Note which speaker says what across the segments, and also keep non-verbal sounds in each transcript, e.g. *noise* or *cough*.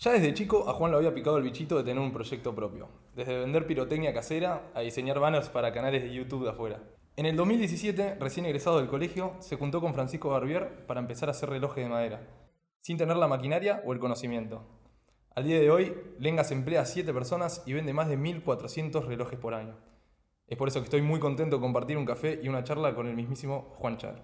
Speaker 1: Ya desde chico a Juan lo había picado el bichito de tener un proyecto propio, desde vender pirotecnia casera a diseñar banners para canales de YouTube de afuera. En el 2017, recién egresado del colegio, se juntó con Francisco Barbier para empezar a hacer relojes de madera, sin tener la maquinaria o el conocimiento. Al día de hoy, Lengas emplea a 7 personas y vende más de 1.400 relojes por año. Es por eso que estoy muy contento de compartir un café y una charla con el mismísimo Juan Char.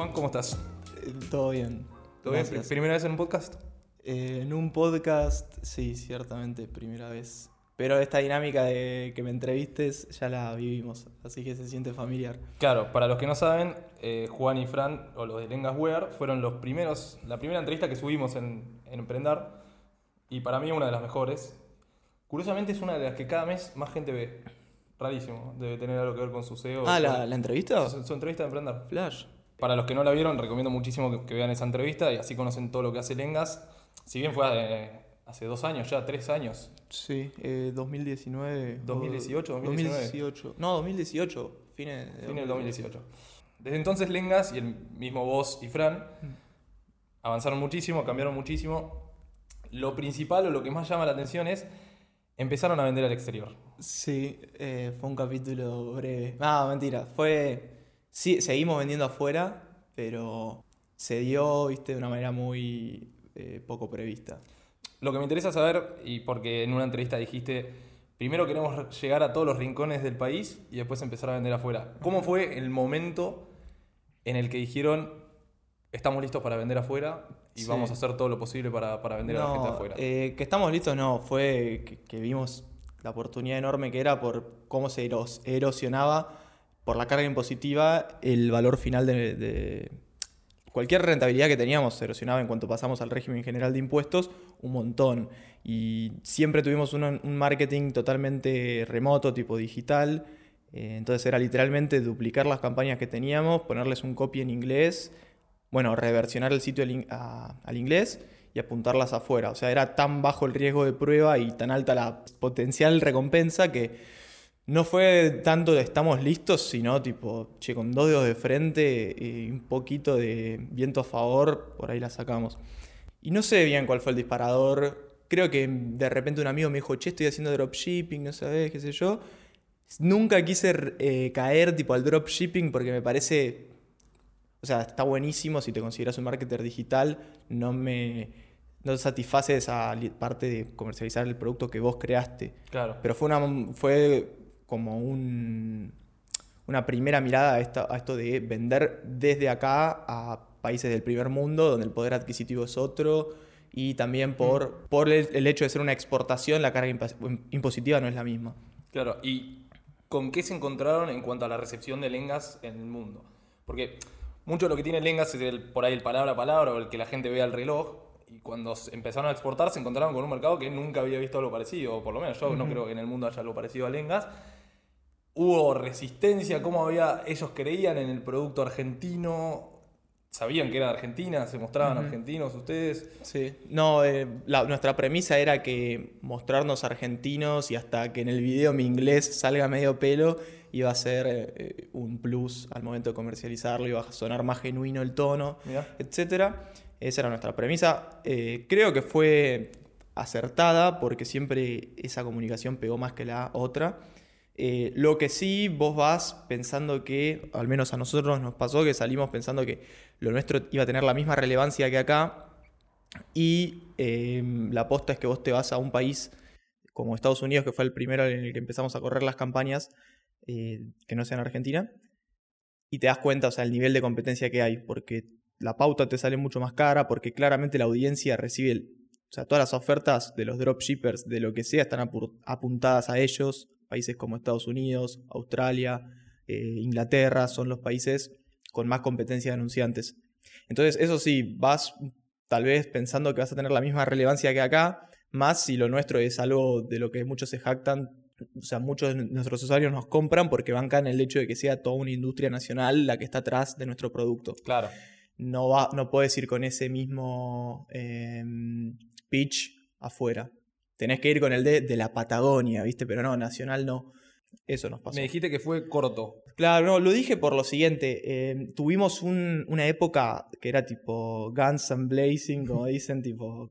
Speaker 1: Juan, ¿cómo estás?
Speaker 2: Eh, Todo bien.
Speaker 1: ¿Todo bien?
Speaker 2: Gracias.
Speaker 1: ¿Primera vez en un podcast?
Speaker 2: Eh, en un podcast, sí, ciertamente, primera vez. Pero esta dinámica de que me entrevistes ya la vivimos, así que se siente familiar.
Speaker 1: Claro, para los que no saben, eh, Juan y Fran, o los de Lengas Wear, fueron los primeros, la primera entrevista que subimos en, en Emprendar, y para mí una de las mejores. Curiosamente es una de las que cada mes más gente ve. Rarísimo, debe tener algo que ver con su SEO.
Speaker 2: Ah,
Speaker 1: su-
Speaker 2: ¿la, la entrevista?
Speaker 1: su, su entrevista de Emprendar.
Speaker 2: Flash.
Speaker 1: Para los que no la vieron, recomiendo muchísimo que, que vean esa entrevista y así conocen todo lo que hace Lengas. Si bien fue eh, hace dos años ya, tres años.
Speaker 2: Sí, eh, 2019.
Speaker 1: 2018,
Speaker 2: o-
Speaker 1: 2019.
Speaker 2: 2018. No, 2018. Fines de
Speaker 1: Fin del 2018. Desde entonces Lengas y el mismo vos y Fran avanzaron muchísimo, cambiaron muchísimo. Lo principal o lo que más llama la atención es empezaron a vender al exterior.
Speaker 2: Sí, eh, fue un capítulo breve. Ah, mentira. Fue. Sí, seguimos vendiendo afuera, pero se dio, viste, de una manera muy eh, poco prevista.
Speaker 1: Lo que me interesa saber, y porque en una entrevista dijiste, primero queremos llegar a todos los rincones del país y después empezar a vender afuera. ¿Cómo fue el momento en el que dijeron, estamos listos para vender afuera y
Speaker 2: Sí.
Speaker 1: vamos a hacer todo lo posible para, para vender a la gente
Speaker 2: No,
Speaker 1: afuera?
Speaker 2: eh, que estamos listos, no. Fue que, que vimos la oportunidad enorme que era por cómo se eros- erosionaba por la carga impositiva el valor final de, cualquier rentabilidad que teníamos se erosionaba en cuanto pasamos al régimen general de impuestos un montón. Y siempre tuvimos un, marketing totalmente remoto, tipo digital. Eh, entonces era literalmente duplicar las campañas que teníamos, ponerles un copy en inglés, bueno, reversionar el sitio al inglés y apuntarlas afuera. O sea, era tan bajo el riesgo de prueba y tan alta la potencial recompensa que no fue tanto de estamos listos, sino tipo, che, con dos dedos de frente y un poquito de viento a favor, por ahí la sacamos. Y no sé bien cuál fue el disparador. Creo que de repente un amigo me dijo, che, estoy haciendo dropshipping, no sabes, qué sé yo. Nunca quise eh, caer tipo al dropshipping porque me parece o sea, está buenísimo si te consideras un marketer digital, no me no satisface esa parte de comercializar el producto que vos creaste.
Speaker 1: Claro.
Speaker 2: Pero fue una fue como un, una primera mirada a, esta- a esto de vender desde acá a países del primer mundo, donde el poder adquisitivo es otro, y también por, por el, hecho de ser una exportación, la carga impositiva no es la misma.
Speaker 1: Claro, ¿y con qué se encontraron en cuanto a la recepción de Lengas en el mundo? Porque mucho de lo que tiene Lengas es el- por ahí el palabra a palabra o el que la gente vea el reloj. Y cuando empezaron a exportar se encontraron con un mercado que nunca había visto algo parecido, o por lo menos yo no creo que en el mundo haya algo parecido a Lengas. Hubo resistencia, cómo había, ellos creían en el producto argentino, sabían que era de Argentina, se mostraban argentinos ustedes.
Speaker 2: Sí, no, eh, la- nuestra premisa era que mostrarnos argentinos y hasta que en el video mi inglés salga medio pelo iba a ser eh, un plus al momento de comercializarlo, iba a sonar más genuino el tono,
Speaker 1: Mirá.
Speaker 2: etcétera. Esa era nuestra premisa. Eh, creo que fue acertada porque siempre esa comunicación pegó más que la otra. Eh, lo que sí, vos vas pensando que, al menos a nosotros nos pasó, que salimos pensando que lo nuestro iba a tener la misma relevancia que acá. Y eh, la aposta es que vos te vas a un país como Estados Unidos, que fue el primero en el que empezamos a correr las campañas, eh, que no sea en Argentina, y te das cuenta, o sea, el nivel de competencia que hay, porque la pauta te sale mucho más cara, porque claramente la audiencia recibe, o sea, todas las ofertas de los dropshippers, de lo que sea, están apu- apuntadas a ellos, países como Estados Unidos, Australia, eh, Inglaterra, son los países con más competencia de anunciantes. Entonces, eso sí, vas tal vez pensando que vas a tener la misma relevancia que acá, más si lo nuestro es algo de lo que muchos se jactan. O sea, muchos de nuestros usuarios nos compran porque bancan el hecho de que sea toda una industria nacional la que está atrás de nuestro producto.
Speaker 1: Claro.
Speaker 2: No, va, no puedes ir con ese mismo eh, pitch afuera. Tenés que ir con el de, de la Patagonia, ¿viste? Pero no, nacional no. Eso nos pasó.
Speaker 1: Me dijiste que fue corto.
Speaker 2: Claro, no, lo dije por lo siguiente. eh, tuvimos un- una época que era tipo Guns and Blazing, como dicen, *laughs* tipo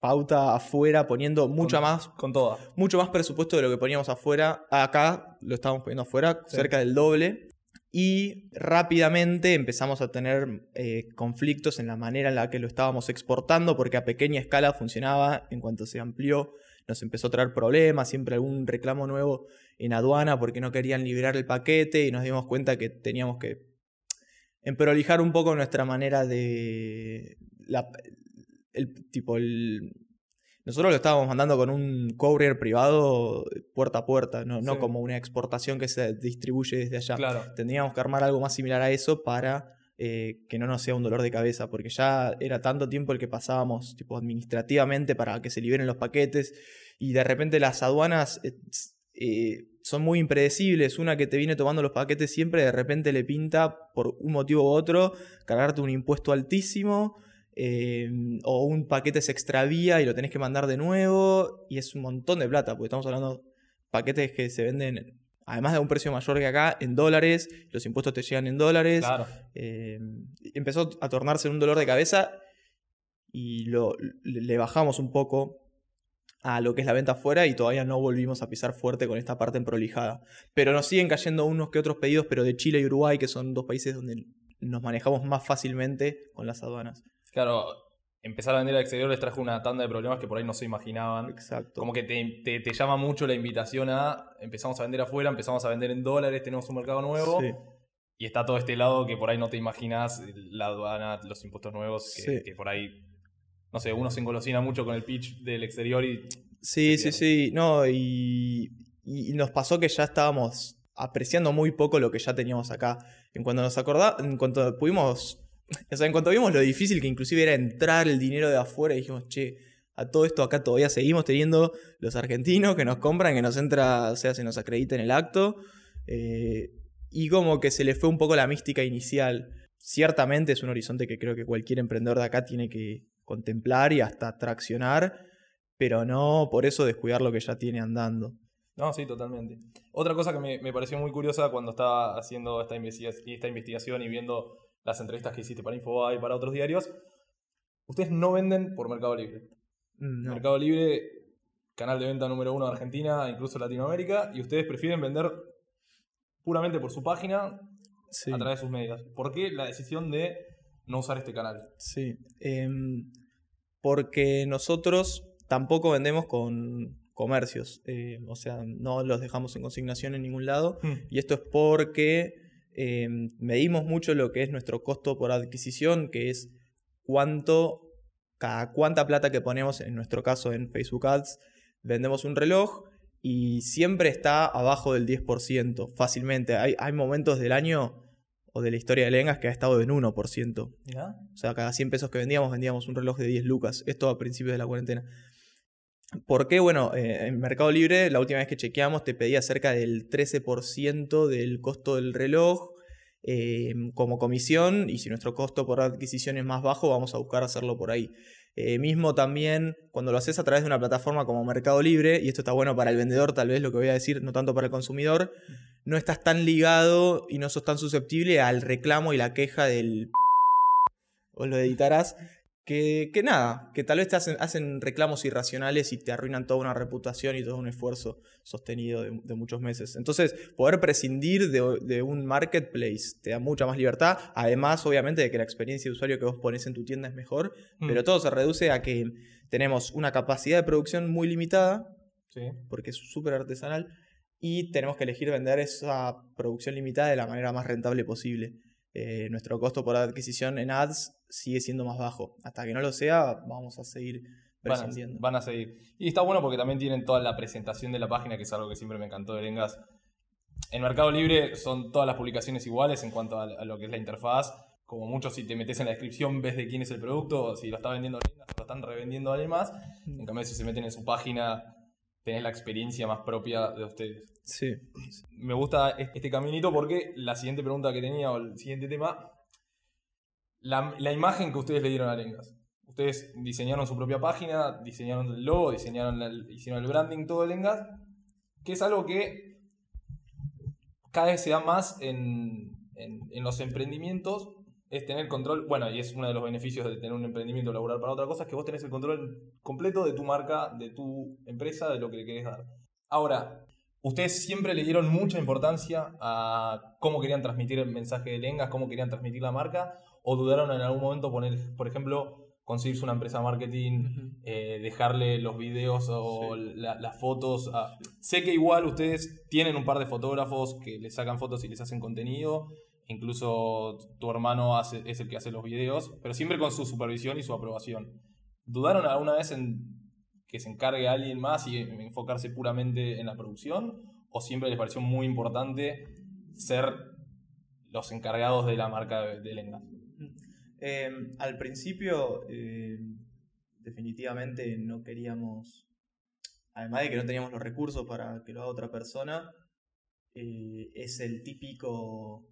Speaker 2: pauta afuera, poniendo mucha
Speaker 1: Con-
Speaker 2: más,
Speaker 1: Con toda.
Speaker 2: mucho más presupuesto de lo que poníamos afuera. Acá lo estábamos poniendo afuera,
Speaker 1: Sí.
Speaker 2: cerca del doble. Y rápidamente empezamos a tener eh, conflictos en la manera en la que lo estábamos exportando, porque a pequeña escala funcionaba, en cuanto se amplió nos empezó a traer problemas, siempre algún reclamo nuevo en aduana porque no querían liberar el paquete y nos dimos cuenta que teníamos que emprolijar un poco nuestra manera de... la- el tipo, el, nosotros lo estábamos mandando con un courier privado puerta a puerta, no, como una exportación que se distribuye desde allá.
Speaker 1: Claro.
Speaker 2: Tendríamos que armar algo más similar a eso para eh, que no nos sea un dolor de cabeza, porque ya era tanto tiempo el que pasábamos tipo, administrativamente para que se liberen los paquetes y de repente las aduanas eh, eh, son muy impredecibles. Una que te viene tomando los paquetes siempre, de repente le pinta por un motivo u otro cargarte un impuesto altísimo. o un paquete se extravía y lo tenés que mandar de nuevo y es un montón de plata porque estamos hablando de paquetes que se venden además de un precio mayor que acá en dólares los impuestos te llegan en dólares
Speaker 1: Claro.
Speaker 2: eh, empezó a tornarse un dolor de cabeza y lo, le bajamos un poco a lo que es la venta afuera y todavía no volvimos a pisar fuerte con esta parte emprolijada. Pero nos siguen cayendo unos que otros pedidos, pero de Chile y Uruguay, que son dos países donde nos manejamos más fácilmente con las aduanas.
Speaker 1: Claro, empezar a vender al exterior les trajo una tanda de problemas que por ahí no se imaginaban.
Speaker 2: Exacto.
Speaker 1: Como que te, te- te llama mucho la invitación a empezamos a vender afuera, empezamos a vender en dólares, tenemos un mercado nuevo.
Speaker 2: Sí.
Speaker 1: Y está todo este lado que por ahí no te imaginas, la aduana, los impuestos nuevos, que,
Speaker 2: Sí.
Speaker 1: que por ahí, no sé, uno se engolosina mucho con el pitch del exterior y
Speaker 2: Sí, sí, sí. No, y, y- y nos pasó que ya estábamos apreciando muy poco lo que ya teníamos acá. En cuanto nos acordá, en cuanto pudimos, *laughs* o sea, en cuanto vimos lo difícil que inclusive era entrar el dinero de afuera, dijimos, che, a todo esto acá todavía seguimos teniendo los argentinos que nos compran, que nos entra, o sea, se nos acredita en el acto. eh, y como que se le fue un poco la mística inicial. Ciertamente es un horizonte que creo que cualquier emprendedor de acá tiene que contemplar y hasta traccionar pero no por eso descuidar lo que ya tiene andando.
Speaker 1: No, sí, totalmente. Otra cosa que me, me pareció muy curiosa cuando estaba haciendo esta, esta investigación y viendo las entrevistas que hiciste para Infobae y para otros diarios, ustedes no venden por Mercado Libre.
Speaker 2: Mm, No.
Speaker 1: Mercado Libre, canal de venta número uno de Argentina, incluso Latinoamérica, y ustedes prefieren vender puramente por su página
Speaker 2: Sí,
Speaker 1: a través de sus medios. ¿Por qué la decisión de no usar este canal?
Speaker 2: sí. Em, porque nosotros tampoco vendemos con comercios, eh, o sea, no los dejamos en consignación en ningún lado. Y esto es porque eh, medimos mucho lo que es nuestro costo por adquisición, que es cuánto, cada cuánta plata que ponemos, en nuestro caso en Facebook Ads, vendemos un reloj y siempre está abajo del 10%, fácilmente. Hay, hay momentos del año o de la historia de Lengas que ha estado en 1%.
Speaker 1: Mirá.
Speaker 2: O sea, cada 100 pesos que vendíamos, vendíamos un reloj de 10 lucas. Esto a principios de la cuarentena. ¿Por qué? Bueno, eh, en Mercado Libre, la última vez que chequeamos, te pedía cerca del 13% del costo del reloj eh, como comisión. Y si nuestro costo por adquisición es más bajo, vamos a buscar hacerlo por ahí. Eh, mismo también cuando lo haces a través de una plataforma como Mercado Libre, y esto está bueno para el vendedor, tal vez lo que voy a decir, no tanto para el consumidor, no estás tan ligado y no sos tan susceptible al reclamo y la queja del o lo editarás. Que, que nada, que tal vez te hacen, hacen reclamos irracionales y te arruinan toda una reputación y todo un esfuerzo sostenido de, de muchos meses. Entonces, poder prescindir de, de un marketplace te da mucha más libertad. Además, obviamente, de que la experiencia de usuario que vos pones en tu tienda es mejor.
Speaker 1: Mm.
Speaker 2: Pero todo se reduce a que tenemos una capacidad de producción muy limitada,
Speaker 1: Sí.
Speaker 2: porque es súper artesanal, y tenemos que elegir vender esa producción limitada de la manera más rentable posible. Eh, nuestro costo por adquisición en ads sigue siendo más bajo. Hasta que no lo sea, vamos a seguir
Speaker 1: Van a, van a seguir. Y está bueno porque también tienen toda la presentación de la página, que es algo que siempre me encantó de Lengas. En Mercado Libre son todas las publicaciones iguales en cuanto a, lo que es la interfaz. Como mucho, si te metes en la descripción, ves de quién es el producto, si lo está vendiendo Lengas o lo están revendiendo a alguien más. En cambio, si se meten en su página, tenés la experiencia más propia de ustedes.
Speaker 2: Sí.
Speaker 1: Me gusta este caminito porque la siguiente pregunta que tenía o el siguiente tema, la, la imagen que ustedes le dieron a Lengas. Ustedes diseñaron su propia página, diseñaron el logo, diseñaron el, hicieron el branding, todo de Lengas, que es algo que cada vez se da más en, en, los emprendimientos, es tener control, bueno, y es uno de los beneficios de tener un emprendimiento laboral para otra cosa, es que vos tenés el control completo de tu marca, de tu empresa, de lo que le querés dar. Ahora, ustedes siempre le dieron mucha importancia a cómo querían transmitir el mensaje de Lengas, cómo querían transmitir la marca, o dudaron en algún momento poner, por ejemplo, conseguirse una empresa de marketing, eh, dejarle los videos o las fotos. Sé que igual ustedes tienen un par de fotógrafos que les sacan fotos y les hacen contenido. Incluso tu hermano hace, es el que hace los videos, pero siempre con su supervisión y su aprobación. ¿Dudaron alguna vez en que se encargue alguien más y enfocarse puramente en la producción? ¿O siempre les pareció muy importante ser los encargados de la marca de, de?
Speaker 2: Em, al principio, em, definitivamente no queríamos, además de que no teníamos los recursos para que lo haga otra persona, eh, es el típico,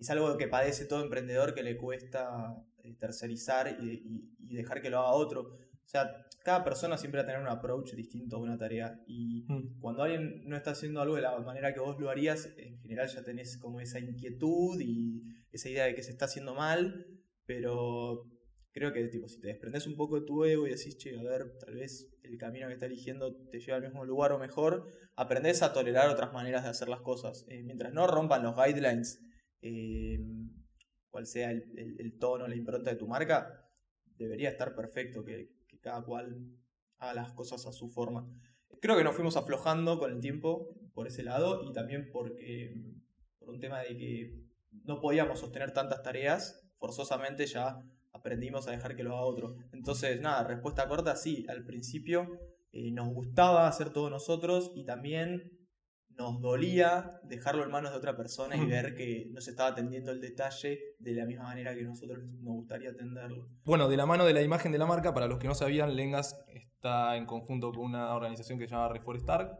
Speaker 2: es algo que padece todo emprendedor que le cuesta eh, tercerizar y, dejar que lo haga otro. O sea, cada persona siempre va a tener un approach distinto a una tarea. Y mm. cuando alguien no está haciendo algo de la manera que vos lo harías, en general ya tenés como esa inquietud y esa idea de que se está haciendo mal. Pero creo que tipo, si te desprendes un poco de tu ego y decís, che, a ver, tal vez el camino que estás eligiendo te lleva al mismo lugar o mejor, aprendes a tolerar otras maneras de hacer las cosas. Eh, mientras no rompan los guidelines, eh, cual sea el, tono, la impronta de tu marca, debería estar perfecto que, que cada cual haga las cosas a su forma. Creo que nos fuimos aflojando con el tiempo por ese lado y también porque por un tema de que no podíamos sostener tantas tareas forzosamente ya aprendimos a dejar que lo haga otro. Entonces, nada, respuesta corta, sí, al principio eh, nos gustaba hacer todo nosotros y también nos dolía dejarlo en manos de otra persona y ver que no se estaba atendiendo el detalle de la misma manera que nosotros nos gustaría atenderlo.
Speaker 1: Bueno, de la mano de la imagen de la marca, para los que no sabían, Lengas está en conjunto con una organización que se llama Reforestar,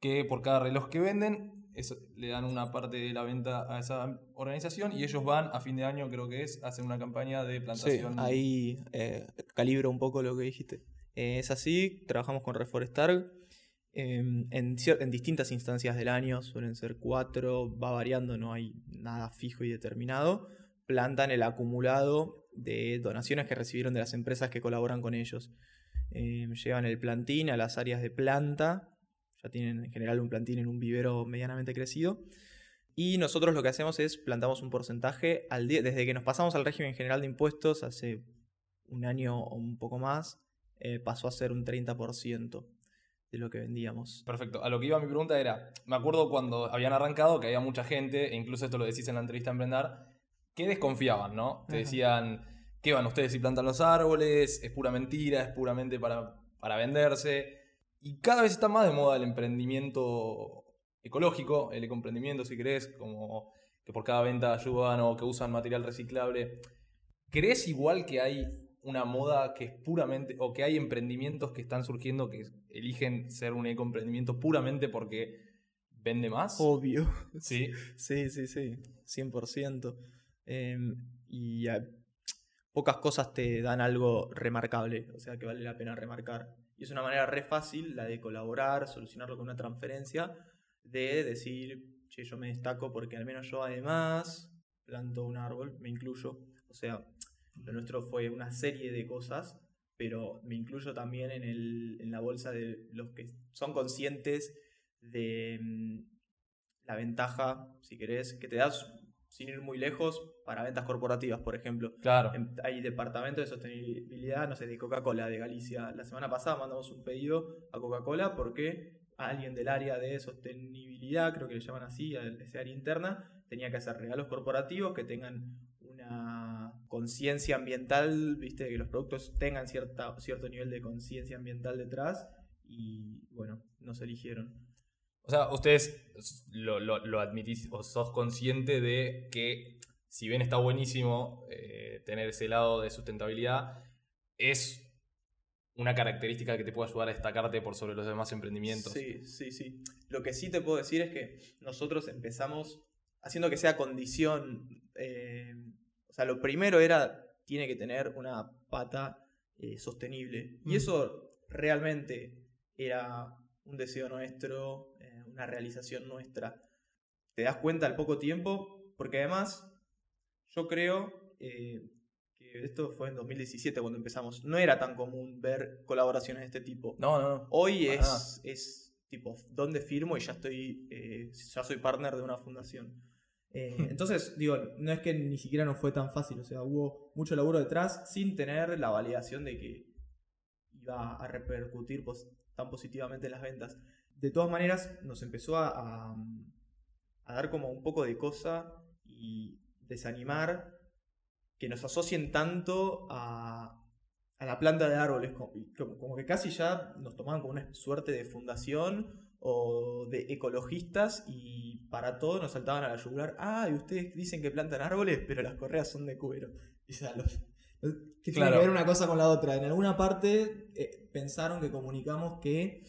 Speaker 1: que por cada reloj que venden le dan una parte de la venta a esa organización y ellos van a fin de año, creo que es, hacen una campaña de plantación.
Speaker 2: Ahí eh, calibro un poco lo que dijiste. Eh, es así, trabajamos con Reforestar em, en, en, distintas instancias del año, suelen ser cuatro, va variando, no hay nada fijo y determinado. Plantan el acumulado de donaciones que recibieron de las empresas que colaboran con ellos. Em, llevan el plantín a las áreas de planta ya tienen en general un plantín en un vivero medianamente crecido. Y nosotros lo que hacemos es plantamos un porcentaje al día, desde que nos pasamos al régimen general de impuestos hace un año o un poco más, eh, pasó a ser un 30% de lo que vendíamos.
Speaker 1: Perfecto. A lo que iba mi pregunta era, me acuerdo cuando habían arrancado que había mucha gente, e incluso esto lo decís en la entrevista a Emprender, que desconfiaban, ¿no? Te decían, ¿qué van ustedes si plantan los árboles? Es pura mentira, es puramente para, para venderse. Y cada vez está más de moda el emprendimiento ecológico, el ecoemprendimiento, si querés, como que por cada venta ayudan o que usan material reciclable. ¿Crees igual que hay una moda que es puramente, o que hay emprendimientos que están surgiendo que eligen ser un ecoemprendimiento puramente porque vende más?
Speaker 2: Obvio. *laughs*
Speaker 1: Sí.
Speaker 2: Sí, sí, sí, 100%. Em, y pocas cosas te dan algo remarcable, o sea que vale la pena remarcar. Y es una manera re fácil la de colaborar, solucionarlo con una transferencia, de decir, che, yo me destaco porque al menos yo además planto un árbol, me incluyo. O sea, lo nuestro fue una serie de cosas, pero me incluyo también en, el, en la bolsa de los que son conscientes de mm, la ventaja, si querés, que te das sin ir muy lejos, para ventas corporativas, por ejemplo.
Speaker 1: Claro.
Speaker 2: Hay departamentos de sostenibilidad, no sé, de Coca-Cola de Galicia. La semana pasada mandamos un pedido a Coca-Cola porque alguien del área de sostenibilidad, creo que le llaman así, ese área interna, tenía que hacer regalos corporativos que tengan una conciencia ambiental, viste, que los productos tengan cierta, cierto nivel de conciencia ambiental detrás y bueno, nos eligieron.
Speaker 1: O sea, ustedes lo, admitís o sos consciente de que, si bien está buenísimo eh, tener ese lado de sustentabilidad, es una característica que te puede ayudar a destacarte por sobre los demás emprendimientos.
Speaker 2: Sí, sí, sí. Lo que sí te puedo decir es que nosotros empezamos haciendo que sea condición. Eh, o sea, lo primero era, tiene que tener una pata eh, sostenible. Y mm. eso realmente era un deseo nuestro, una realización nuestra. te das cuenta al poco tiempo, porque además yo creo eh, que esto fue en 2017 cuando empezamos, no era tan común ver colaboraciones de este tipo.
Speaker 1: No, no, no.
Speaker 2: Hoy es, es tipo, ¿dónde firmo? Y ya estoy, eh, ya soy partner de una fundación. Eh, *laughs* entonces, digo, no es que ni siquiera nos fue tan fácil, o sea, hubo mucho laburo detrás sin tener la validación de que iba a repercutir tan positivamente en las ventas. De todas maneras, nos empezó a, a- a dar como un poco de cosa y desanimar que nos asocien tanto a, a la planta de árboles, como, que casi ya nos tomaban como una suerte de fundación o de ecologistas y para todo nos saltaban a la yugular. Ah, y ustedes dicen que plantan árboles, pero las correas son de cuero. *laughs* Y, sea, los- los- ¿Qué tiene
Speaker 1: Claro.
Speaker 2: que ver una cosa con la otra? En alguna parte eh, pensaron que comunicamos que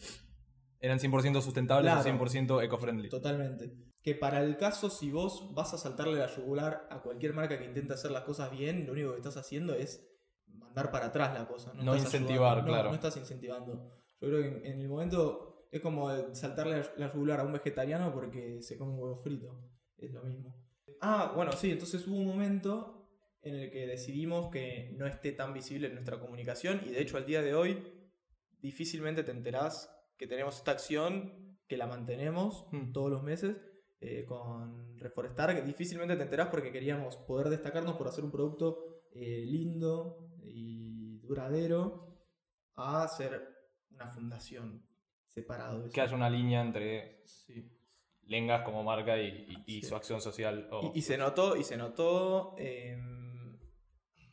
Speaker 1: Eran 100% sustentables
Speaker 2: Claro.
Speaker 1: o 100% eco-friendly.
Speaker 2: Totalmente. Que para el caso, si vos vas a saltarle la yugular a cualquier marca que intente hacer las cosas bien, lo único que estás haciendo es mandar para atrás la cosa. No,
Speaker 1: No
Speaker 2: estás
Speaker 1: incentivar,
Speaker 2: ayudando. No,
Speaker 1: claro.
Speaker 2: No estás incentivando. Yo creo que en, el momento es como saltarle la- la yugular a un vegetariano porque se come un huevo frito. Es lo mismo. Ah, bueno, sí, entonces hubo un momento en el que decidimos que no esté tan visible en nuestra comunicación y de hecho al día de hoy difícilmente te enterás que tenemos esta acción, que la mantenemos
Speaker 1: Mm.
Speaker 2: todos los meses eh, con Reforestar, que difícilmente te enterás porque queríamos poder destacarnos por hacer un producto eh, lindo y duradero a ser una fundación separado eso.
Speaker 1: Que haya una línea entre
Speaker 2: Sí.
Speaker 1: Lengas como marca y, y- y
Speaker 2: Sí.
Speaker 1: su acción social.
Speaker 2: Y, y se notó, y se notó em,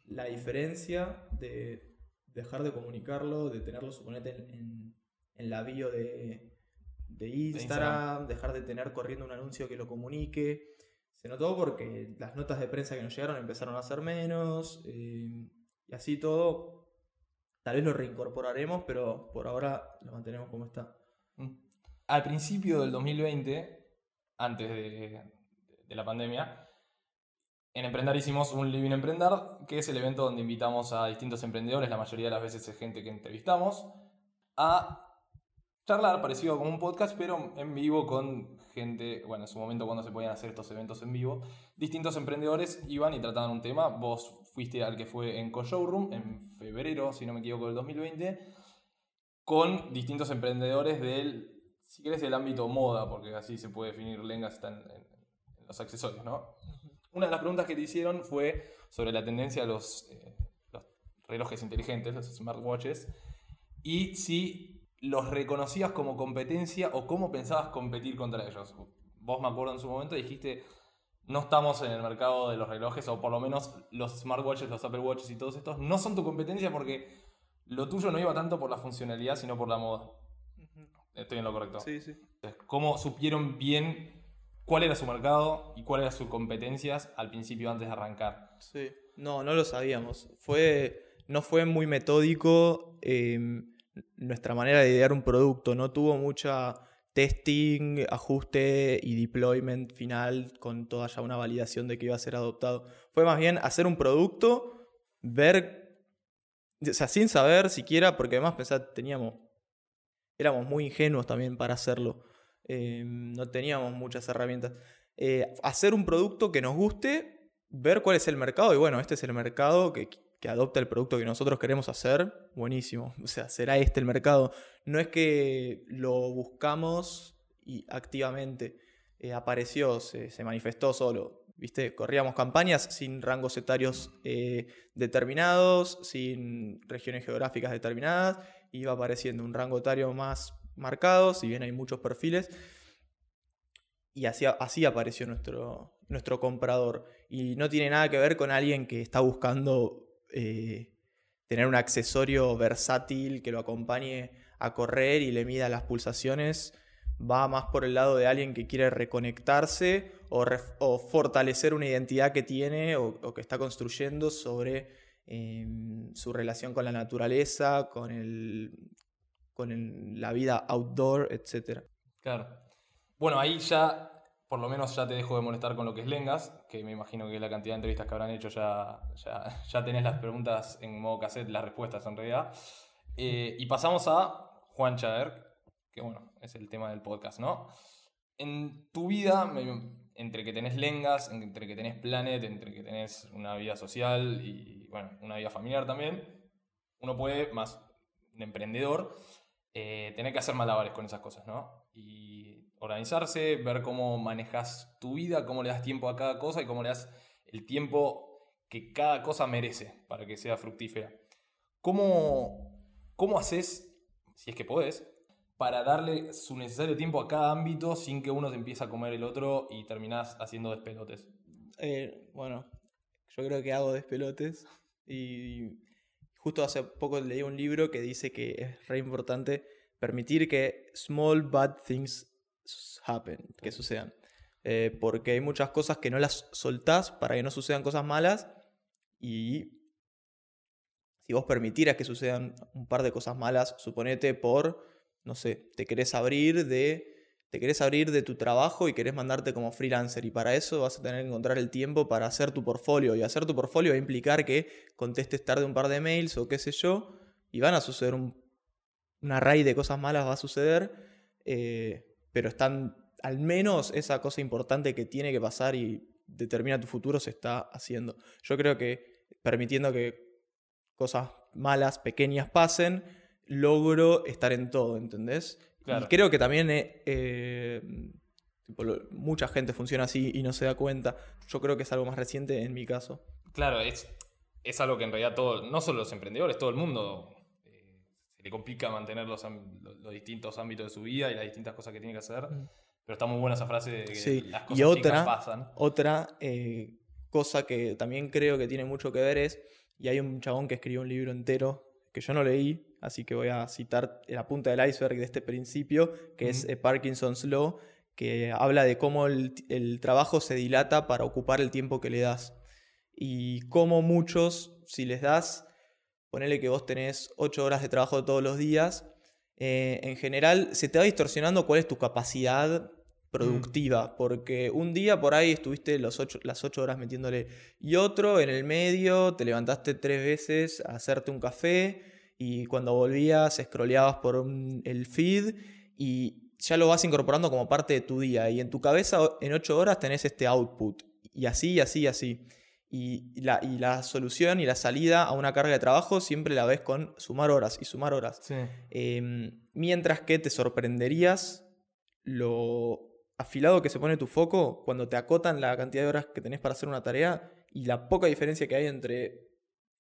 Speaker 2: la diferencia de dejar de comunicarlo, de tenerlo, suponete, en, en- en la bio de, de Instagram, dejar de tener corriendo un anuncio que lo comunique. Se notó porque las notas de prensa que nos llegaron empezaron a ser menos, em, y así todo. Tal vez lo reincorporaremos, pero por ahora lo mantenemos como está.
Speaker 1: Mm. Al principio del 2020, antes de, de la pandemia, en Emprendar hicimos un Living Emprendar, que es el evento donde invitamos a distintos emprendedores, la mayoría de las veces es gente que entrevistamos, a charlar, parecido como un podcast, pero en vivo con gente, bueno, en su momento cuando se podían hacer estos eventos en vivo, distintos emprendedores iban y trataban un tema. Vos fuiste al que fue en Co-Showroom en febrero, si no me equivoco, del 2020, con distintos emprendedores del, si querés, del ámbito moda, porque así se puede definir Lengas, está en, en- en los accesorios, ¿no? Una de las preguntas que te hicieron fue sobre la tendencia a los, eh, los relojes inteligentes, los smartwatches, y si los reconocías como competencia o cómo pensabas competir contra ellos. Vos me acuerdo en su momento dijiste, no estamos en el mercado de los relojes, o por lo menos los smartwatches, los Apple Watches y todos estos, no son tu competencia porque lo tuyo no iba tanto por la funcionalidad, sino por la moda. Estoy en lo correcto.
Speaker 2: Sí, sí.
Speaker 1: Entonces, ¿Cómo supieron bien cuál era su mercado y cuáles eran sus competencias al principio antes de arrancar?
Speaker 2: Sí. No, no lo sabíamos. Fue, no fue muy metódico eh, nuestra manera de idear un producto. No tuvo mucha testing, ajuste y deployment final con toda ya una validación de que iba a ser adoptado. Fue más bien hacer un producto, ver, o sea, sin saber siquiera, porque además pensá, teníamos, éramos muy ingenuos también para hacerlo. Eh, no teníamos muchas herramientas. Eh, hacer un producto que nos guste, ver cuál es el mercado y bueno, este es el mercado que, que adopta el producto que nosotros queremos hacer, buenísimo. *laughs* O sea, será este el mercado. No es que lo buscamos y activamente eh, apareció, se, manifestó solo. ¿Viste? Corríamos campañas sin rangos etarios eh, determinados, sin regiones geográficas determinadas, iba apareciendo un rango etario más marcado, si bien hay muchos perfiles, y así, así apareció nuestro, nuestro comprador. Y no tiene nada que ver con alguien que está buscando eh, tener un accesorio versátil que lo acompañe a correr y le mida las pulsaciones. Va más por el lado de alguien que quiere reconectarse o, fortalecer una identidad que tiene o, que está construyendo sobre eh, su relación con la naturaleza, con, el, con el- la vida outdoor, etc.
Speaker 1: Claro. Bueno, ahí ya, por lo menos ya te dejo de molestar con lo que es Lengas, que me imagino que la cantidad de entrevistas que habrán hecho ya, ya, *laughs* ya tenés las preguntas en modo cassette, las respuestas en realidad. Eh, y pasamos a Juan Chader, que bueno, es el tema del podcast, ¿no? En tu vida, entre que tenés lengas, entre que tenés planet, entre que tenés una vida social y, bueno, una vida familiar también, uno puede, más un emprendedor, eh, tener que hacer malabares con esas cosas, ¿no? Y organizarse, ver cómo manejas tu vida, cómo le das tiempo a cada cosa y cómo le das el tiempo que cada cosa merece para que sea fructífera. ¿Cómo, cómo haces, si es que podés, para darle su necesario tiempo a cada ámbito sin que uno se empiece a comer el otro y terminás haciendo despelotes?
Speaker 2: Eh, bueno, yo creo que hago despelotes y justo hace poco leí un libro que dice que es re importante permitir que small bad things happen, que sucedan. Eh, porque hay muchas cosas que no las soltás para que no sucedan cosas malas y si vos permitieras que sucedan un par de cosas malas, suponete por no sé, te querés abrir de te querés abrir de tu trabajo y querés mandarte como freelancer y para eso vas a tener que encontrar el tiempo para hacer tu portfolio y hacer tu portfolio va a implicar que contestes tarde un par de mails o qué sé yo y van a suceder un, una array de cosas malas va a suceder eh, pero están al menos esa cosa importante que tiene que pasar y determina tu futuro se está haciendo yo creo que permitiendo que cosas malas pequeñas pasen logro estar en todo, ¿entendés? Y creo que también eh, eh, mucha gente funciona así y no se da cuenta. Yo creo que es algo más reciente en mi caso.
Speaker 1: Claro, es, es algo que en realidad todo, no solo los emprendedores, todo el mundo se le complica mantener los, distintos ámbitos de su vida y las distintas cosas que tiene que hacer. Mm. Pero está muy buena esa frase de que las cosas
Speaker 2: y otra, pasan. Otra cosa que también creo que tiene mucho que ver es, y hay un chabón que escribió un libro entero que yo no leí, así que voy a citar la punta del iceberg de este principio, que es eh, Parkinson's Law, que habla de cómo el, trabajo se dilata para ocupar el tiempo que le das. Y cómo muchos, si les das, ponele que vos tenés 8 horas de trabajo todos los días, eh, en general se te va distorsionando cuál es tu capacidad productiva, porque un día por ahí estuviste las 8 horas metiéndole y otro en el medio te levantaste tres veces a hacerte un café y cuando volvías scrolleabas por el feed y ya lo vas incorporando como parte de tu día y en tu cabeza en 8 horas tenés este output y así y así y así. Y la, y la, solución y la salida a una carga de trabajo siempre la ves con sumar horas y sumar horas. Em, mientras que te sorprenderías lo afilado que se pone tu foco cuando te acotan la cantidad de horas que tenés para hacer una tarea y la poca diferencia que hay entre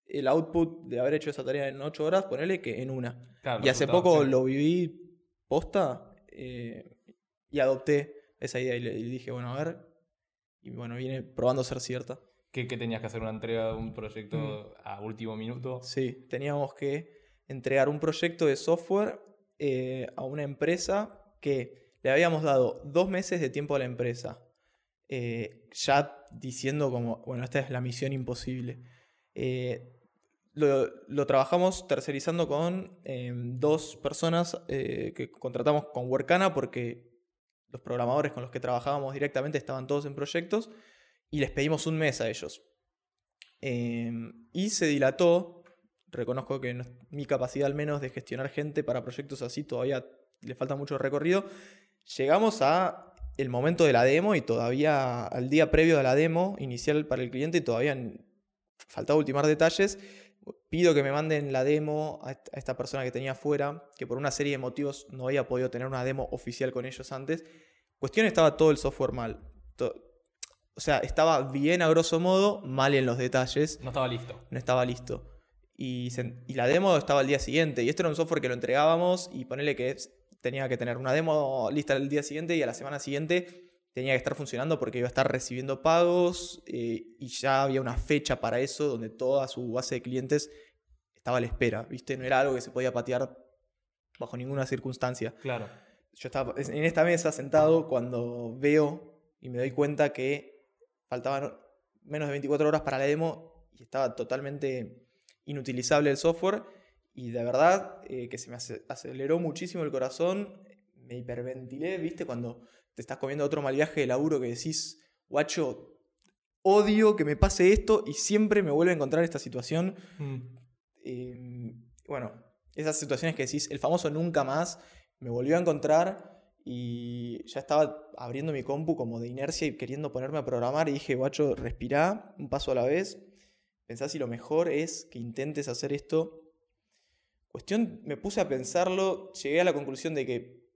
Speaker 2: el output de haber hecho esa tarea en 8 horas, ponele que en una. y hace poco lo viví posta eh, y adopté esa idea y le dije, bueno, a ver. Y bueno, viene probando ser cierta.
Speaker 1: ¿Qué, tenías que hacer una entrega de un proyecto mm. a último minuto?
Speaker 2: Sí, teníamos que entregar un proyecto de software eh, a una empresa que le habíamos dado dos meses de tiempo a la empresa. Eh, ya diciendo como, bueno, esta es la misión imposible. Eh, lo, trabajamos tercerizando con em, dos personas eh, que contratamos con Workana porque los programadores con los que trabajábamos directamente estaban todos en proyectos y les pedimos un mes a ellos. Em, y se dilató, reconozco que mi capacidad al menos de gestionar gente para proyectos así todavía le falta mucho recorrido. Llegamos a el momento de la demo y todavía al día previo de la demo inicial para el cliente todavía faltaba ultimar detalles pido que me manden la demo a esta persona que tenía afuera, que por una serie de motivos no había podido tener una demo oficial con ellos antes. Cuestión estaba todo el software mal. O sea, estaba bien a grosso modo, mal en los detalles.
Speaker 1: No estaba listo.
Speaker 2: No estaba listo. Y, y la demo estaba al día siguiente. Y esto era un software que lo entregábamos y ponerle que tenía que tener una demo lista el día siguiente y a la semana siguiente tenía que estar funcionando porque iba a estar recibiendo pagos eh, y ya había una fecha para eso donde toda su base de clientes estaba a la espera, ¿viste? No era algo que se podía patear bajo ninguna circunstancia.
Speaker 1: Claro.
Speaker 2: Yo estaba en esta mesa sentado cuando veo y me doy cuenta que faltaban menos de 24 horas para la demo y estaba totalmente inutilizable el software y de verdad eh, que se me aceleró muchísimo el corazón, me hiperventilé, ¿viste? Cuando te estás comiendo otro mal viaje de laburo que decís, guacho, odio que me pase esto y siempre me vuelve a encontrar esta situación. Mm. Em, bueno, esas situaciones que decís, el famoso nunca más, me volvió a encontrar y ya estaba abriendo mi compu como de inercia y queriendo ponerme a programar y dije, guacho, respirá un paso a la vez, pensá si lo mejor es que intentes hacer esto. Cuestión, me puse a pensarlo, llegué a la conclusión de que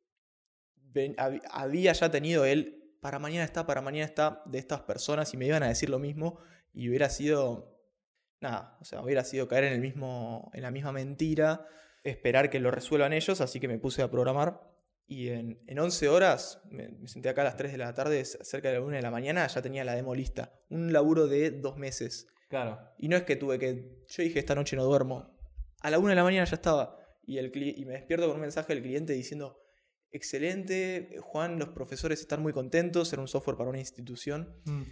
Speaker 2: había ya tenido el para mañana está, para mañana está de estas personas y me iban a decir lo mismo y hubiera sido, nada, o sea, hubiera sido caer en, el mismo, en la misma mentira, esperar que lo resuelvan ellos, así que me puse a programar y en, en 11 horas, me, senté acá a las 3 de la tarde, cerca de la 1 de la mañana, ya tenía la demo lista. Un laburo de dos meses.
Speaker 1: Claro.
Speaker 2: Y no es que tuve que. Yo dije, esta noche no duermo. A la 1 de la mañana ya estaba. Y, el, y me despierto con un mensaje del cliente diciendo: Excelente, Juan, los profesores están muy contentos, era un software para una institución. Mm.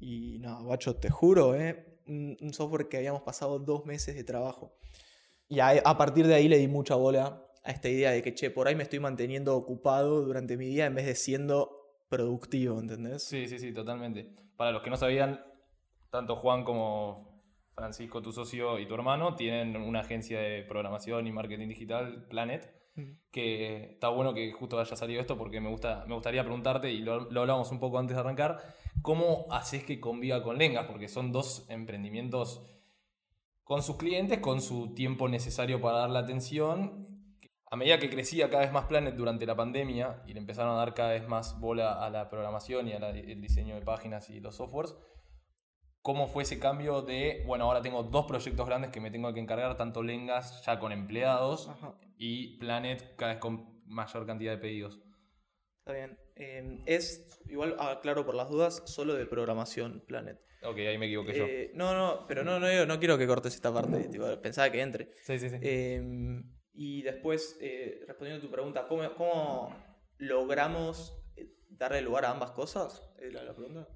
Speaker 2: Y no, guacho, te juro, ¿eh? un, software que habíamos pasado dos meses de trabajo. Y a partir de ahí le di mucha bola a esta idea de que, che, por ahí me estoy manteniendo ocupado durante mi día en vez de siendo productivo, ¿entendés?
Speaker 1: Sí, sí, sí, totalmente. Para los que no sabían, tanto Juan como Francisco, tu socio y tu hermano, tienen una agencia de programación y marketing digital, Planet, que está bueno que justo haya salido esto porque me, gusta, me gustaría preguntarte, y lo, lo hablamos un poco antes de arrancar, ¿cómo haces que conviva con Lengas? Porque son dos emprendimientos con sus clientes, con su tiempo necesario para dar la atención a medida que crecía cada vez más Planet durante la pandemia y le empezaron a dar cada vez más bola a la programación y al diseño de páginas y los softwares, ¿cómo fue ese cambio de, bueno, ahora tengo dos proyectos grandes que me tengo que encargar, tanto Lengas ya con empleados y Planet cada vez con mayor cantidad de pedidos?
Speaker 2: Está bien. Em, es, igual, claro por las dudas, solo de programación, Planet.
Speaker 1: Ok, ahí me equivoqué yo.
Speaker 2: Eh, no, no, pero no, no, no quiero que cortes esta parte. pensaba que entre.
Speaker 1: Sí, sí, sí.
Speaker 2: Em, y después, eh, respondiendo a tu pregunta, ¿cómo, cómo logramos eh, darle lugar a ambas cosas? la, pregunta?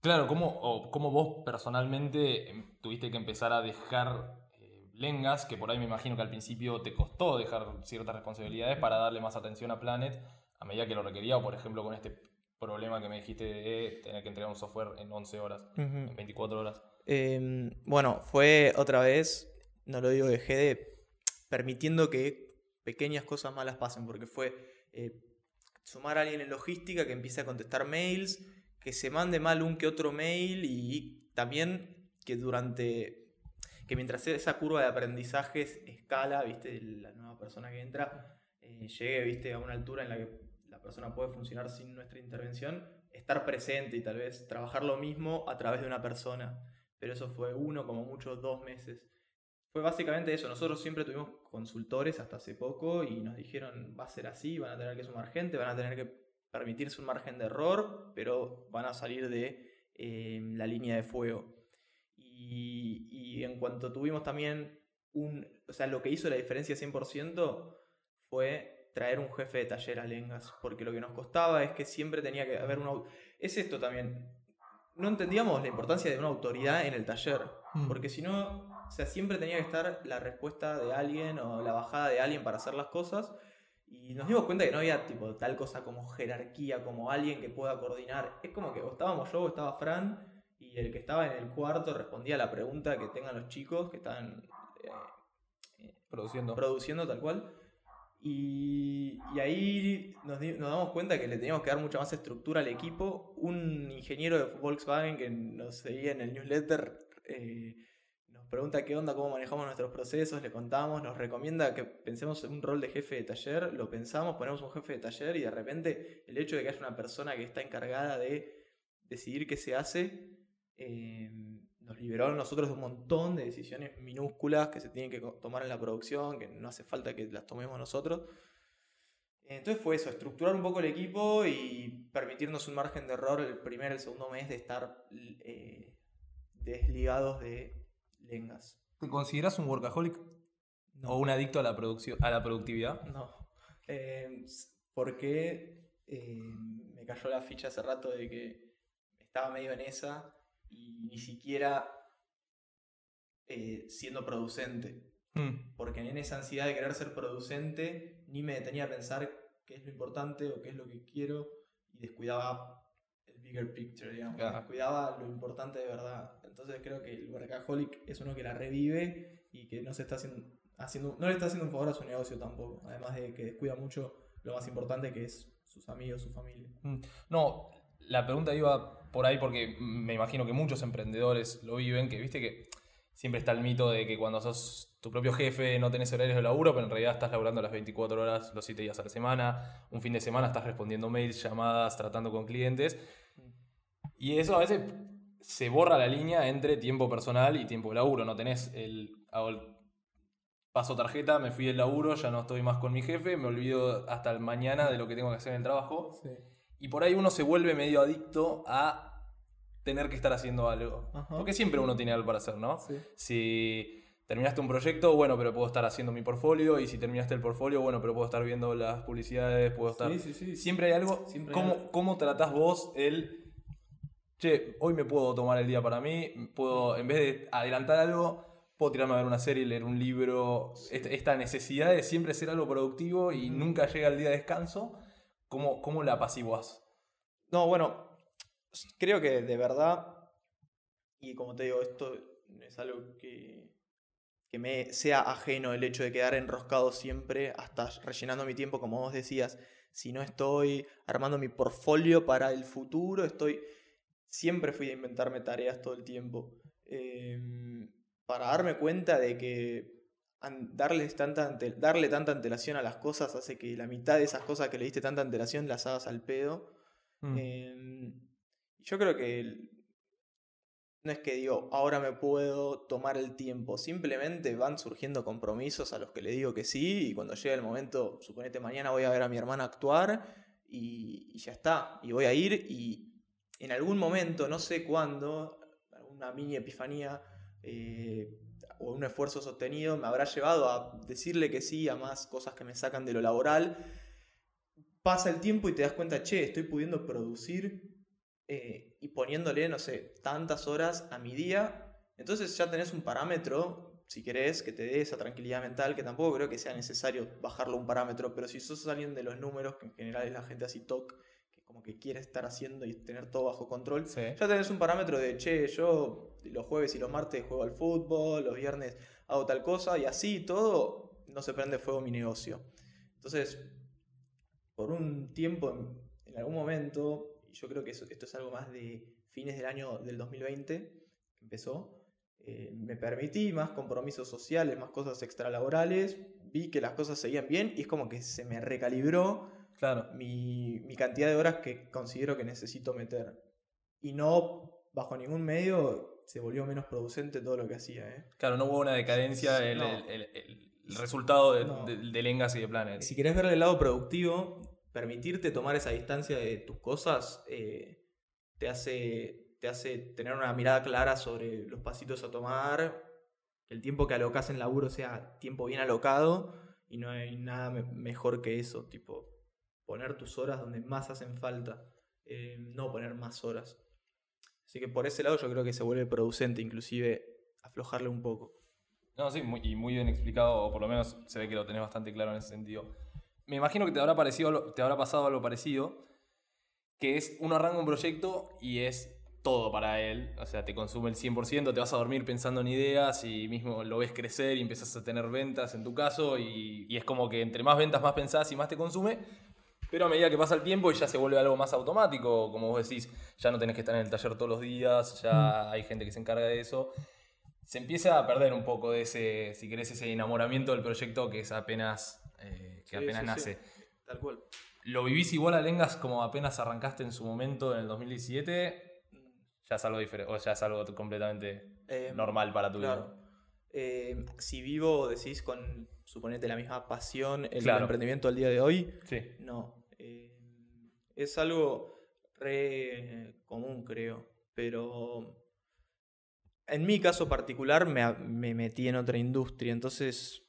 Speaker 1: Claro, ¿cómo, ¿cómo, vos personalmente em, tuviste que empezar a dejar eh, lengas, que por ahí me imagino que al principio te costó dejar ciertas responsabilidades para darle más atención a Planet a medida que lo requería, o por ejemplo con este problema que me dijiste de tener que entregar un software en 11 horas, en 24 horas?
Speaker 2: Em, bueno, fue otra vez, no lo digo, dejé de permitiendo que pequeñas cosas malas pasen, porque fue eh, sumar a alguien en logística que empiece a contestar mails, que se mande mal un que otro mail y también que durante, que mientras esa curva de aprendizaje escala, viste, la nueva persona que entra, eh, llegue, viste, a una altura en la que la persona puede funcionar sin nuestra intervención, estar presente y tal vez trabajar lo mismo a través de una persona. Pero eso fue uno, como mucho, dos meses fue básicamente eso. Nosotros siempre tuvimos consultores hasta hace poco y nos dijeron va a ser así, van a tener que sumar gente, van a tener que permitirse un margen de error, pero van a salir de eh, la línea de fuego. Y, en cuanto tuvimos también un... O sea, lo que hizo la diferencia 100% fue traer un jefe de taller a Lengas, porque lo que nos costaba es que siempre tenía que haber una... Es esto también. No entendíamos la importancia de una autoridad en el taller, mm. porque si no o sea, siempre tenía que estar la respuesta de alguien o la bajada de alguien para hacer las cosas. Y nos dimos cuenta que no había tipo tal cosa como jerarquía, como alguien que pueda coordinar. Es como que o estábamos yo o estaba Fran y el que estaba en el cuarto respondía a la pregunta que tengan los chicos que están
Speaker 1: eh, produciendo.
Speaker 2: produciendo tal cual. Y, y ahí nos, nos, damos cuenta que le teníamos que dar mucha más estructura al equipo. Un ingeniero de Volkswagen que nos seguía en el newsletter eh, pregunta qué onda, cómo manejamos nuestros procesos, le contamos, nos recomienda que pensemos en un rol de jefe de taller, lo pensamos, ponemos un jefe de taller y de repente el hecho de que haya una persona que está encargada de decidir qué se hace, eh, nos liberó a nosotros de un montón de decisiones minúsculas que se tienen que tomar en la producción, que no hace falta que las tomemos nosotros. Entonces fue eso, estructurar un poco el equipo y permitirnos un margen de error el primer el segundo mes de estar eh, desligados de lengas.
Speaker 1: ¿Te consideras un workaholic? ¿O un adicto a la, a la productividad?
Speaker 2: No. Eh, porque eh, me cayó la ficha hace rato de que estaba medio en esa y ni siquiera eh, siendo producente. Hmm. Porque en esa ansiedad de querer ser producente ni me detenía a pensar qué es lo importante o qué es lo que quiero y descuidaba bigger picture, digamos. Cuidaba lo importante de verdad. Entonces creo que el workaholic es uno que la revive y que no se está haciendo, haciendo, no le está haciendo un favor a su negocio tampoco. Además de que descuida mucho lo más importante que es sus amigos, su familia.
Speaker 1: Mm. No, la pregunta iba por ahí porque me imagino que muchos emprendedores lo viven, que viste que siempre está el mito de que cuando sos tu propio jefe no tenés horarios de laburo, pero en realidad estás laburando las 24 horas, los 7 días a la semana, un fin de semana estás respondiendo mails, llamadas, tratando con clientes. Y eso a veces se borra la línea entre tiempo personal y tiempo de laburo. No tenés el, hago el paso tarjeta, me fui del laburo, ya no estoy más con mi jefe, me olvido hasta el mañana de lo que tengo que hacer en el trabajo. Y por ahí uno se vuelve medio adicto a tener que estar haciendo algo. Porque siempre uno tiene algo para hacer, ¿no? Si terminaste un proyecto, bueno, pero puedo estar haciendo mi portfolio. Y si terminaste el portfolio, bueno, pero puedo estar viendo las publicidades, puedo estar. Siempre hay algo. ¿Cómo, ¿Cómo tratás vos el. Che, hoy me puedo tomar el día para mí, puedo, en vez de adelantar algo, puedo tirarme a ver una serie, leer un libro. Esta necesidad de siempre ser algo productivo y nunca llega el día de descanso, ¿cómo, cómo la apaciguas?
Speaker 2: No, bueno, creo que de verdad, y como te digo, esto es algo que, que me sea ajeno el hecho de quedar enroscado siempre hasta rellenando mi tiempo, como vos decías, si no estoy armando mi portfolio para el futuro, estoy... Siempre fui a inventarme tareas todo el tiempo. Em, para darme cuenta de que darles tanta darle tanta antelación a las cosas hace que la mitad de esas cosas que le diste tanta antelación las hagas al pedo. Mm. Em, yo creo que no es que digo, ahora me puedo tomar el tiempo, simplemente van surgiendo compromisos a los que le digo que sí y cuando llega el momento, suponete mañana voy a ver a mi hermana actuar y, ya está, y voy a ir y en algún momento, no sé cuándo, una mini epifanía eh, o un esfuerzo sostenido me habrá llevado a decirle que sí a más cosas que me sacan de lo laboral. Pasa el tiempo y te das cuenta, che, estoy pudiendo producir eh, y poniéndole, no sé, tantas horas a mi día, entonces ya tenés un parámetro, si querés, que te dé esa tranquilidad mental, que tampoco creo que sea necesario bajarlo un parámetro, pero si sos alguien de los números, que en general es la gente así TOC, como que quiere estar haciendo y tener todo bajo control, ya tenés un parámetro de, che, yo los jueves y los martes juego al fútbol, los viernes hago tal cosa, y así todo no se prende fuego mi negocio. Entonces, por un tiempo, en algún momento, yo creo que esto es algo más de fines del año del 2020 que empezó. Eh, me permití más compromisos sociales, más cosas extralaborales, vi que las cosas seguían bien y es como que se me recalibró claro. mi, mi cantidad de horas que considero que necesito meter. Y no, bajo ningún medio, se volvió menos producente todo lo que hacía. ¿eh?
Speaker 1: Claro, no hubo una decadencia, el, el, el, resultado de, de, Lengas y de Planet.
Speaker 2: Si querés ver el lado productivo, permitirte tomar esa distancia de tus cosas eh, te, hace, te hace tener una mirada clara sobre los pasitos a tomar, que el tiempo que alocas en laburo sea tiempo bien alocado y no hay nada mejor que eso, tipo poner tus horas donde más hacen falta, eh, no poner más horas. Así que por ese lado yo creo que se vuelve producente, inclusive aflojarle un poco.
Speaker 1: No, sí, y muy bien explicado, o por lo menos se ve que lo tenés bastante claro en ese sentido me imagino que te habrá, parecido, te habrá pasado algo parecido, que es uno arranca un proyecto y es todo para él, o sea, te consume el 100%, te vas a dormir pensando en ideas y mismo lo ves crecer y empiezas a tener ventas en tu caso y, es como que entre más ventas más pensás y más te consume, pero a medida que pasa el tiempo y ya se vuelve algo más automático, como vos decís, ya no tenés que estar en el taller todos los días, ya hay gente que se encarga de eso. Se empieza a perder un poco de ese, si querés, ese enamoramiento del proyecto que es apenas eh, que apenas nace.
Speaker 2: Tal cual.
Speaker 1: ¿Lo vivís igual a Lengas como apenas arrancaste en su momento en el 2017? Ya es algo diferente, o ya es algo completamente em, normal para tu vida.
Speaker 2: Em, si vivo, decís, con, suponete, la misma pasión, el emprendimiento al día de hoy,
Speaker 1: sí.
Speaker 2: no. Em, es algo re común, creo. Pero en mi caso particular me, me metí en otra industria, entonces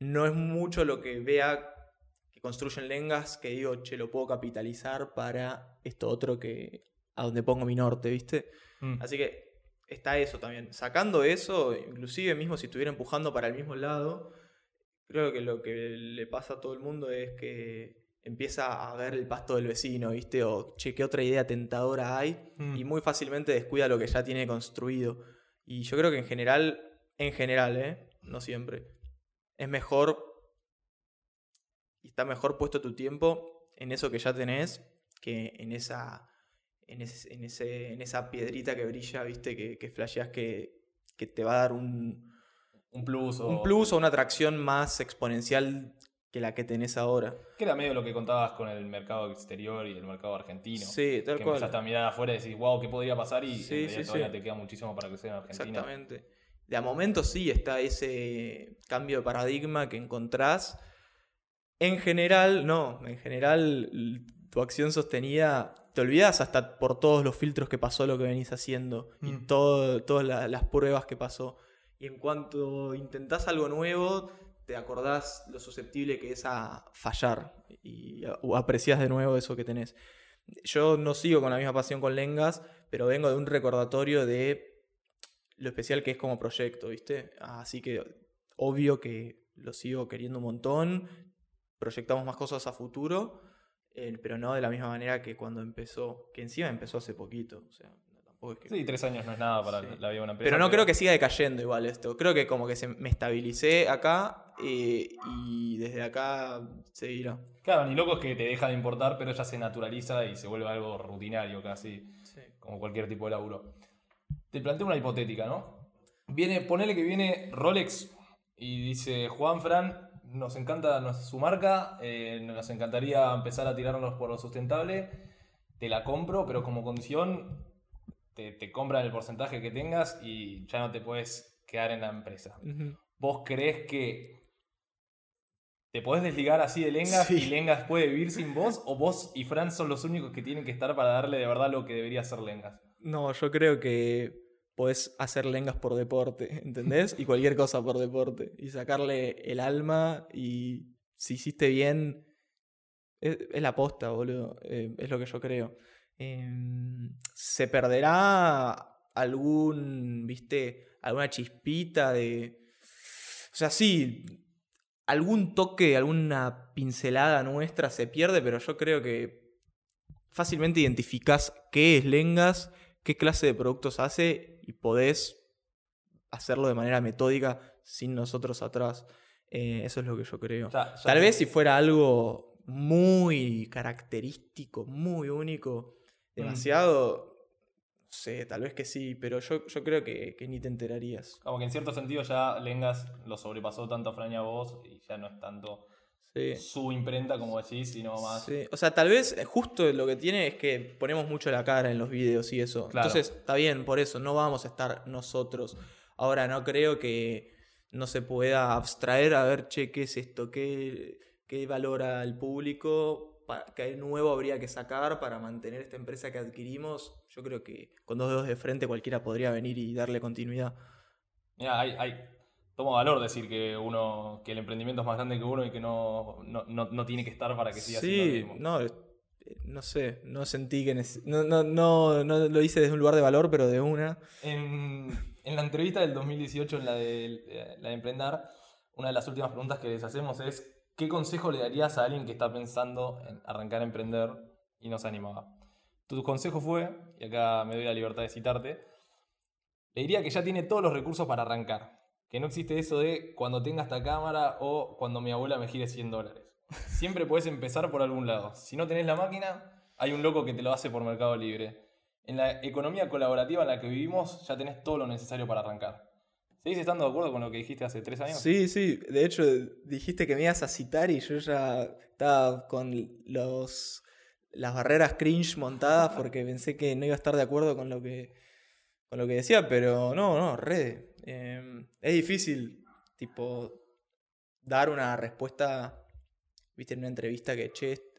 Speaker 2: no es mucho lo que vea que construyen lengas que digo, che, lo puedo capitalizar para esto otro que a donde pongo mi norte, ¿viste? Mm. Así que está eso también. Sacando eso, inclusive mismo si estuviera empujando para el mismo lado, creo que lo que le pasa a todo el mundo es que empieza a ver el pasto del vecino, ¿viste? O, che, qué otra idea tentadora hay mm. y muy fácilmente descuida lo que ya tiene construido. Y yo creo que en general, en general, ¿eh? No siempre es mejor y está mejor puesto tu tiempo en eso que ya tenés que en esa, en, ese- en ese, en esa piedrita que brilla, viste, que, que flasheás que, que te va a dar un,
Speaker 1: Un plus o...
Speaker 2: un plus o una atracción más exponencial que la que tenés ahora.
Speaker 1: Que era medio lo que contabas con el mercado exterior y el mercado argentino.
Speaker 2: Sí, tal
Speaker 1: que
Speaker 2: cual.
Speaker 1: empezaste a mirar afuera y decís, wow, ¿qué podría pasar? Y
Speaker 2: Sí,
Speaker 1: en
Speaker 2: sí,
Speaker 1: todavía
Speaker 2: sí.
Speaker 1: te queda muchísimo para crecer en Argentina.
Speaker 2: Exactamente. De a momento sí está ese cambio de paradigma que encontrás. En general, no. En general, tu acción sostenida, te olvidas hasta por todos los filtros que pasó lo que venís haciendo y
Speaker 1: Mm.
Speaker 2: todo, todas la- las pruebas que pasó. Y en cuanto intentás algo nuevo, te acordás lo susceptible que es a fallar y a- o apreciás de nuevo eso que tenés. Yo no sigo con la misma pasión con Lengas, pero vengo de un recordatorio de lo especial que es como proyecto, ¿viste? Así que obvio que lo sigo queriendo un montón. Proyectamos más cosas a futuro, eh, pero no de la misma manera que cuando empezó, que encima empezó hace poquito. O sea,
Speaker 1: Sí, tres años no es nada para
Speaker 2: Sí.
Speaker 1: la vida de una empresa.
Speaker 2: Pero no creo que siga decayendo igual esto. Creo que como que se, me estabilicé acá eh, y desde acá seguirá.
Speaker 1: Claro, ni loco es que te deja de importar, pero ya se naturaliza y se vuelve algo rutinario casi, como cualquier tipo de laburo. Te planteo una hipotética, ¿no? Viene, ponele que viene Rolex y dice, Juan Fran, nos encanta nos- su marca, eh, nos encantaría empezar a tirarnos por lo sustentable, te la compro, pero como condición te, te compran el porcentaje que tengas y ya no te puedes quedar en la empresa. ¿Vos creés que te podés desligar así de Lengas
Speaker 2: Sí.
Speaker 1: y Lengas puede vivir sin vos? ¿O vos y Fran son los únicos que tienen que estar para darle de verdad lo que debería ser Lengas?
Speaker 2: No, yo creo que podés hacer lengas por deporte, *laughs* ¿entendés? Y cualquier cosa por deporte. Y sacarle el alma y si hiciste bien, es, es la posta, boludo. eh, es lo que yo creo. Em, se perderá algún, viste, alguna chispita de... O sea, sí, algún toque, alguna pincelada nuestra se pierde, pero yo creo que fácilmente identificás qué es Lengas, qué clase de productos hace y podés hacerlo de manera metódica sin nosotros atrás. Eh, eso es lo que yo creo. Tal vez si fuera algo muy característico, muy único,
Speaker 1: Mm.
Speaker 2: demasiado, no sé, tal vez que sí, pero yo, yo creo que, que ni te enterarías.
Speaker 1: Como que en cierto sentido ya Lengas lo sobrepasó tanto a Fran y a vos y ya no es tanto
Speaker 2: Sí.
Speaker 1: su imprenta como decís, sino más...
Speaker 2: Sí, O sea, tal vez eh, justo lo que tiene es que ponemos mucho la cara en los videos y eso.
Speaker 1: Claro.
Speaker 2: Entonces, está bien, por eso, no vamos a estar nosotros. Ahora, no creo que no se pueda abstraer a ver, che, ¿qué es esto? ¿Qué, qué valora el público? ¿Qué nuevo habría que sacar para mantener esta empresa que adquirimos? Yo creo que con dos dedos de frente cualquiera podría venir y darle continuidad.
Speaker 1: Mira, hay, hay, toma valor decir que uno, que el emprendimiento es más grande que uno y que no, no, no, no tiene que estar para que siga siendo el
Speaker 2: Sí,
Speaker 1: mismo.
Speaker 2: no, eh, no sé, no sentí que... no, no, no lo hice desde un lugar de valor, pero de una.
Speaker 1: En, en la entrevista del 2018, en la de, eh, la de Emprendar, una de las últimas preguntas que les hacemos es ¿qué consejo le darías a alguien que está pensando en arrancar a emprender y no se animaba? Tu consejo fue, y acá me doy la libertad de citarte, le diría que ya tiene todos los recursos para arrancar. Que no existe eso de cuando tenga esta cámara o cuando mi abuela me gire 100 dólares. Siempre puedes empezar por algún lado. Si no tenés la máquina, hay un loco que te lo hace por Mercado Libre. En la economía colaborativa en la que vivimos, ya tenés todo lo necesario para arrancar. ¿Seguís estando de acuerdo con lo que dijiste hace tres años?
Speaker 2: Sí, sí, de hecho dijiste que me ibas a citar y yo ya estaba con los, las barreras cringe montadas porque pensé que no iba a estar de acuerdo con lo que, con lo que decía, pero no, no, re. eh, es difícil, tipo, dar una respuesta, viste, en una entrevista que, che,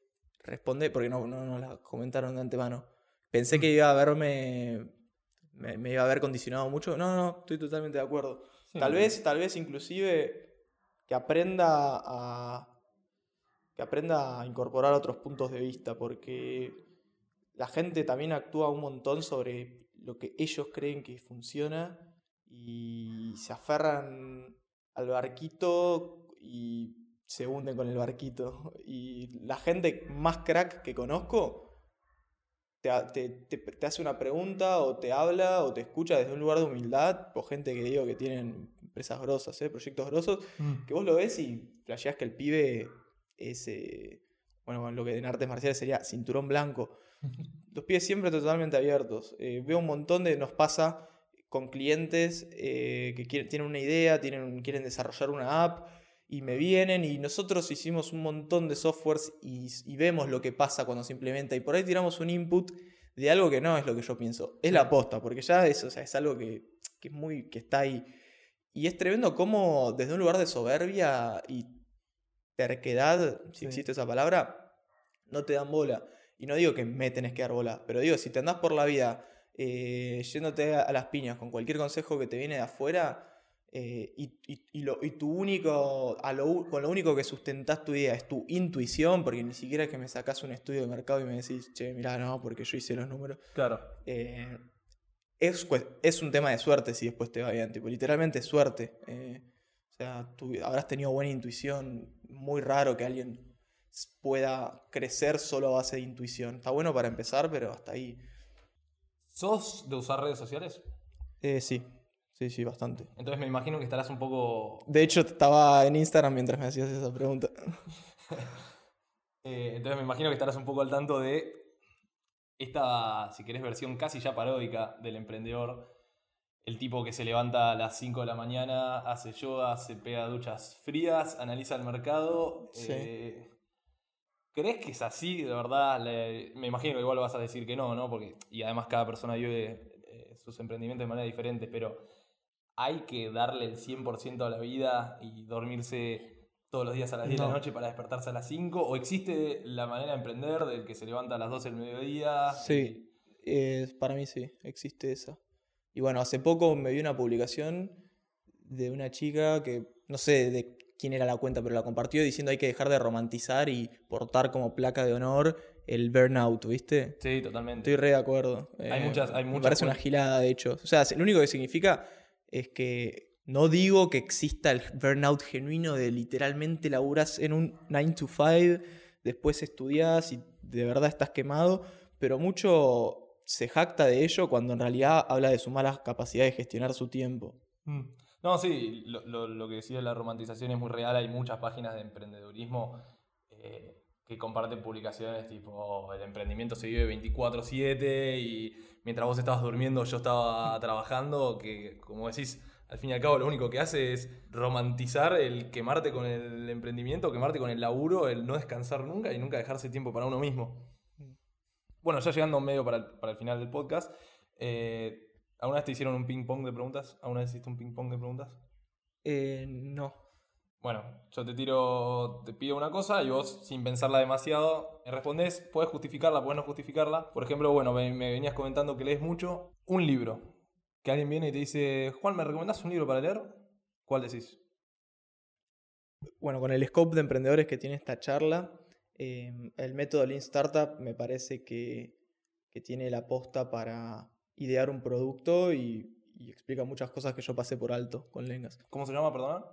Speaker 2: responde, porque no, no nos la comentaron de antemano. Pensé que iba a verme, me, me iba a haber condicionado mucho. No, no, estoy totalmente de acuerdo.
Speaker 1: Sí,
Speaker 2: Tal vez, tal vez inclusive que aprenda a que aprenda a incorporar otros puntos de vista, porque la gente también actúa un montón sobre lo que ellos creen que funciona y se aferran al barquito y se hunden con el barquito. Y la gente más crack que conozco te, te- te- te hace una pregunta o te habla o te escucha desde un lugar de humildad, o gente que digo que tienen empresas grosas, ¿eh? proyectos grosos,
Speaker 1: Mm.
Speaker 2: que vos lo ves y flasheás que el pibe es, eh, bueno, lo que en artes marciales sería cinturón blanco. *laughs* Los pies siempre totalmente abiertos. Eh, veo un montón de, nos pasa con clientes eh, que quieren, tienen una idea, tienen, quieren desarrollar una app y me vienen y nosotros hicimos un montón de softwares y, y, vemos lo que pasa cuando se implementa y por ahí tiramos un input de algo que no es lo que yo pienso, es la aposta, porque ya eso, o sea, es algo que, que, es muy, que está ahí. Y es tremendo cómo desde un lugar de soberbia y terquedad, si
Speaker 1: Sí.
Speaker 2: existe esa palabra, no te dan bola. Y no digo que me tenés que dar bola, pero digo, si te andás por la vida eh, yéndote a las piñas con cualquier consejo que te viene de afuera eh, y, y- y lo- y tu único, a lo, u- con lo único que sustentás tu idea es tu intuición, porque ni siquiera es que me sacás un estudio de mercado y me decís, che, mirá, no, porque yo hice los números.
Speaker 1: Claro.
Speaker 2: Eh, es, es un tema de suerte si después te va bien, tipo, literalmente es suerte. Eh, o sea, tú habrás tenido buena intuición, muy raro que alguien pueda crecer solo a base de intuición. Está bueno para empezar, pero hasta ahí.
Speaker 1: ¿Sos de usar redes sociales?
Speaker 2: Sí, sí, sí, bastante.
Speaker 1: Entonces me imagino que estarás un poco.
Speaker 2: De hecho, estaba en Instagram mientras me hacías esa pregunta. *laughs*
Speaker 1: eh, entonces me imagino que estarás un poco al tanto de esta, si querés, versión casi ya paródica del emprendedor. El tipo que se levanta a las 5 de la mañana, hace yoga, se pega duchas frías, analiza el mercado.
Speaker 2: Sí.
Speaker 1: eh, ¿Crees que es así, de verdad? Le- me imagino que igual vas a decir que no, ¿no? Porque, y además cada persona vive eh, sus emprendimientos de manera diferente, pero hay que darle el 100% a la vida y dormirse todos los días a las 10 de la noche para despertarse a las 5? ¿O existe la manera de emprender del que se levanta a las 12 del mediodía?
Speaker 2: Sí, eh, para mí sí, existe esa. Y bueno, hace poco me vi una publicación de una chica que no sé de quién era la cuenta, pero la compartió diciendo hay que dejar de romantizar y portar como placa de honor el burnout, ¿viste?
Speaker 1: Sí, totalmente.
Speaker 2: Estoy re de acuerdo.
Speaker 1: Hay muchas- hay
Speaker 2: Me
Speaker 1: muchas
Speaker 2: parece una gilada, de hecho. O sea, lo único que significa es que no digo que exista el burnout genuino de literalmente laburas en un 9 to 5, después estudias y de verdad estás quemado, pero mucho se jacta de ello cuando en realidad habla de su mala capacidad de gestionar su tiempo.
Speaker 1: Mm. No, sí, lo, que decía de la romantización es muy real. Hay muchas páginas de emprendedurismo eh, que comparten publicaciones tipo "Oh, el emprendimiento se vive 24/7 y mientras vos estabas durmiendo yo estaba *laughs* trabajando, que como decís, al fin y al cabo lo único que hace es romantizar el quemarte con el emprendimiento, quemarte con el laburo, el no descansar nunca y nunca dejarse tiempo para uno mismo. Bueno, ya llegando medio para el, para el final del podcast, eh, ¿alguna vez te hicieron un ping pong de preguntas? ¿Alguna vez hiciste un ping pong de preguntas?
Speaker 2: Eh, no.
Speaker 1: Bueno, yo te tiro, te pido una cosa y vos, sin pensarla demasiado, me respondés, puedes justificarla, puedes no justificarla. Por ejemplo, bueno, me, me venías comentando que lees mucho. Un libro. Que alguien viene y te dice, Juan, ¿me recomendás un libro para leer? ¿Cuál decís?
Speaker 2: Bueno, con el scope de emprendedores que tiene esta charla, eh, el método Lean Startup me parece que, que tiene la posta para idear un producto y, y explica muchas cosas que yo pasé por alto con Lengas.
Speaker 1: ¿Cómo se llama, perdona?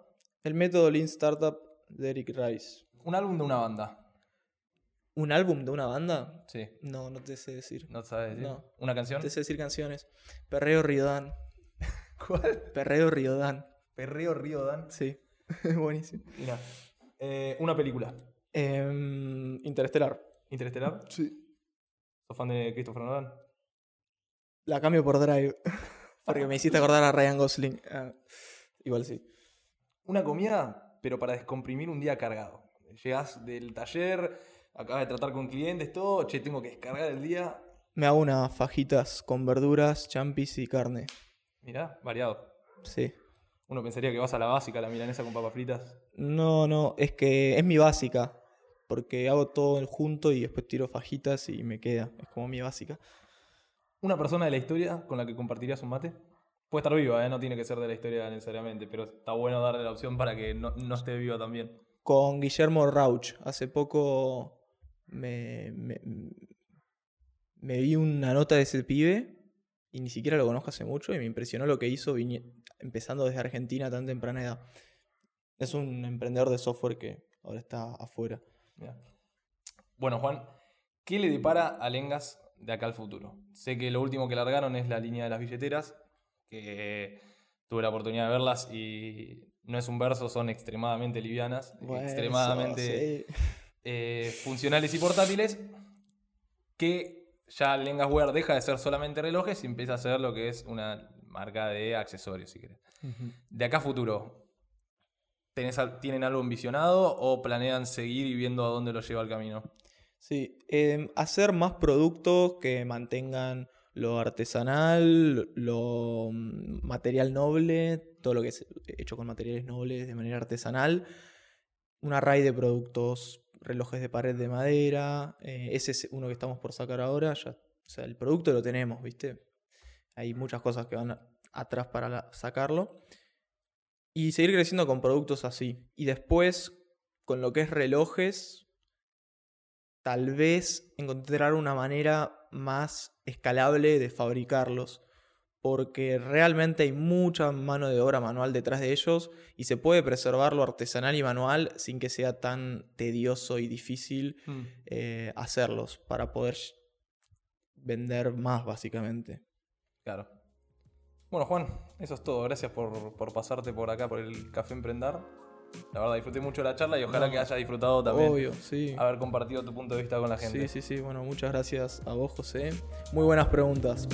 Speaker 2: El método Lean Startup de Eric Rice.
Speaker 1: Un álbum de una banda.
Speaker 2: ¿Un álbum de una banda?
Speaker 1: Sí.
Speaker 2: No, no te sé decir.
Speaker 1: ¿No te sabes decir?
Speaker 2: No.
Speaker 1: ¿Una canción?
Speaker 2: Te sé decir canciones. Perreo Riodán. *laughs*
Speaker 1: ¿Cuál?
Speaker 2: Perreo Riodán.
Speaker 1: Perreo Río Dan.
Speaker 2: Sí, *laughs* buenísimo.
Speaker 1: Mira. Eh, una película.
Speaker 2: Em, Interestelar.
Speaker 1: ¿Interestelar?
Speaker 2: Sí.
Speaker 1: ¿Sos fan de Christopher Nolan?
Speaker 2: La cambio por Drive. *laughs* Porque me hiciste acordar a Ryan Gosling. Ah, igual sí.
Speaker 1: Una comida, pero para descomprimir un día cargado. Llegás del taller, acabas de tratar con clientes, todo, che, tengo que descargar el día.
Speaker 2: Me hago unas fajitas con verduras, champis y carne.
Speaker 1: Mirá, variado.
Speaker 2: Sí.
Speaker 1: Uno pensaría que vas a la básica, la milanesa con papas fritas.
Speaker 2: No, no, es que es mi básica. Porque hago todo junto y después tiro fajitas y me queda. Es como mi básica.
Speaker 1: Una persona de la historia con la que compartirías un mate. Puede estar viva, ¿eh? no tiene que ser de la historia necesariamente, pero está bueno darle la opción para que no, no esté viva también.
Speaker 2: Con Guillermo Rauch. Hace poco me, me, me vi una nota de ese pibe y ni siquiera lo conozco hace mucho y me impresionó lo que hizo empezando desde Argentina a tan temprana edad. Es un emprendedor de software que ahora está afuera.
Speaker 1: Bueno, Juan, ¿qué le depara a Lengas de acá al futuro? Sé que lo último que largaron es la línea de las billeteras, que tuve la oportunidad de verlas y no es un verso, son extremadamente livianas,
Speaker 2: Bueno,
Speaker 1: extremadamente
Speaker 2: sí. *laughs*
Speaker 1: eh, funcionales y portátiles, que ya Lengas Wear deja de ser solamente relojes y empieza a ser lo que es una marca de accesorios, si querés. De acá a futuro, ¿tenés al- ¿tienen algo envisionado o planean seguir y viendo a dónde lo lleva el camino?
Speaker 2: Sí, em, hacer más productos que mantengan lo artesanal, lo mm, material noble, todo lo que es hecho con materiales nobles de manera artesanal. Un array de productos, relojes de pared de madera. eh, ese es uno que estamos por sacar ahora. Ya, o sea, el producto lo tenemos, ¿viste? Hay muchas cosas que van atrás para sacarlo. Y seguir creciendo con productos así. Y después, con lo que es relojes, tal vez encontrar una manera más escalable de fabricarlos. Porque realmente hay mucha mano de obra manual detrás de ellos y se puede preservar lo artesanal y manual sin que sea tan tedioso y difícil eh, hacerlos para poder vender más básicamente.
Speaker 1: Claro. Bueno, Juan, eso es todo. Gracias por, por pasarte por acá, por el Café Emprendar. La verdad, disfruté mucho la charla y ojalá
Speaker 2: No.
Speaker 1: que hayas disfrutado también
Speaker 2: Obvio, sí.
Speaker 1: haber compartido tu punto de vista con la gente.
Speaker 2: Sí, sí, sí. Bueno, muchas gracias a vos, José. Muy buenas preguntas.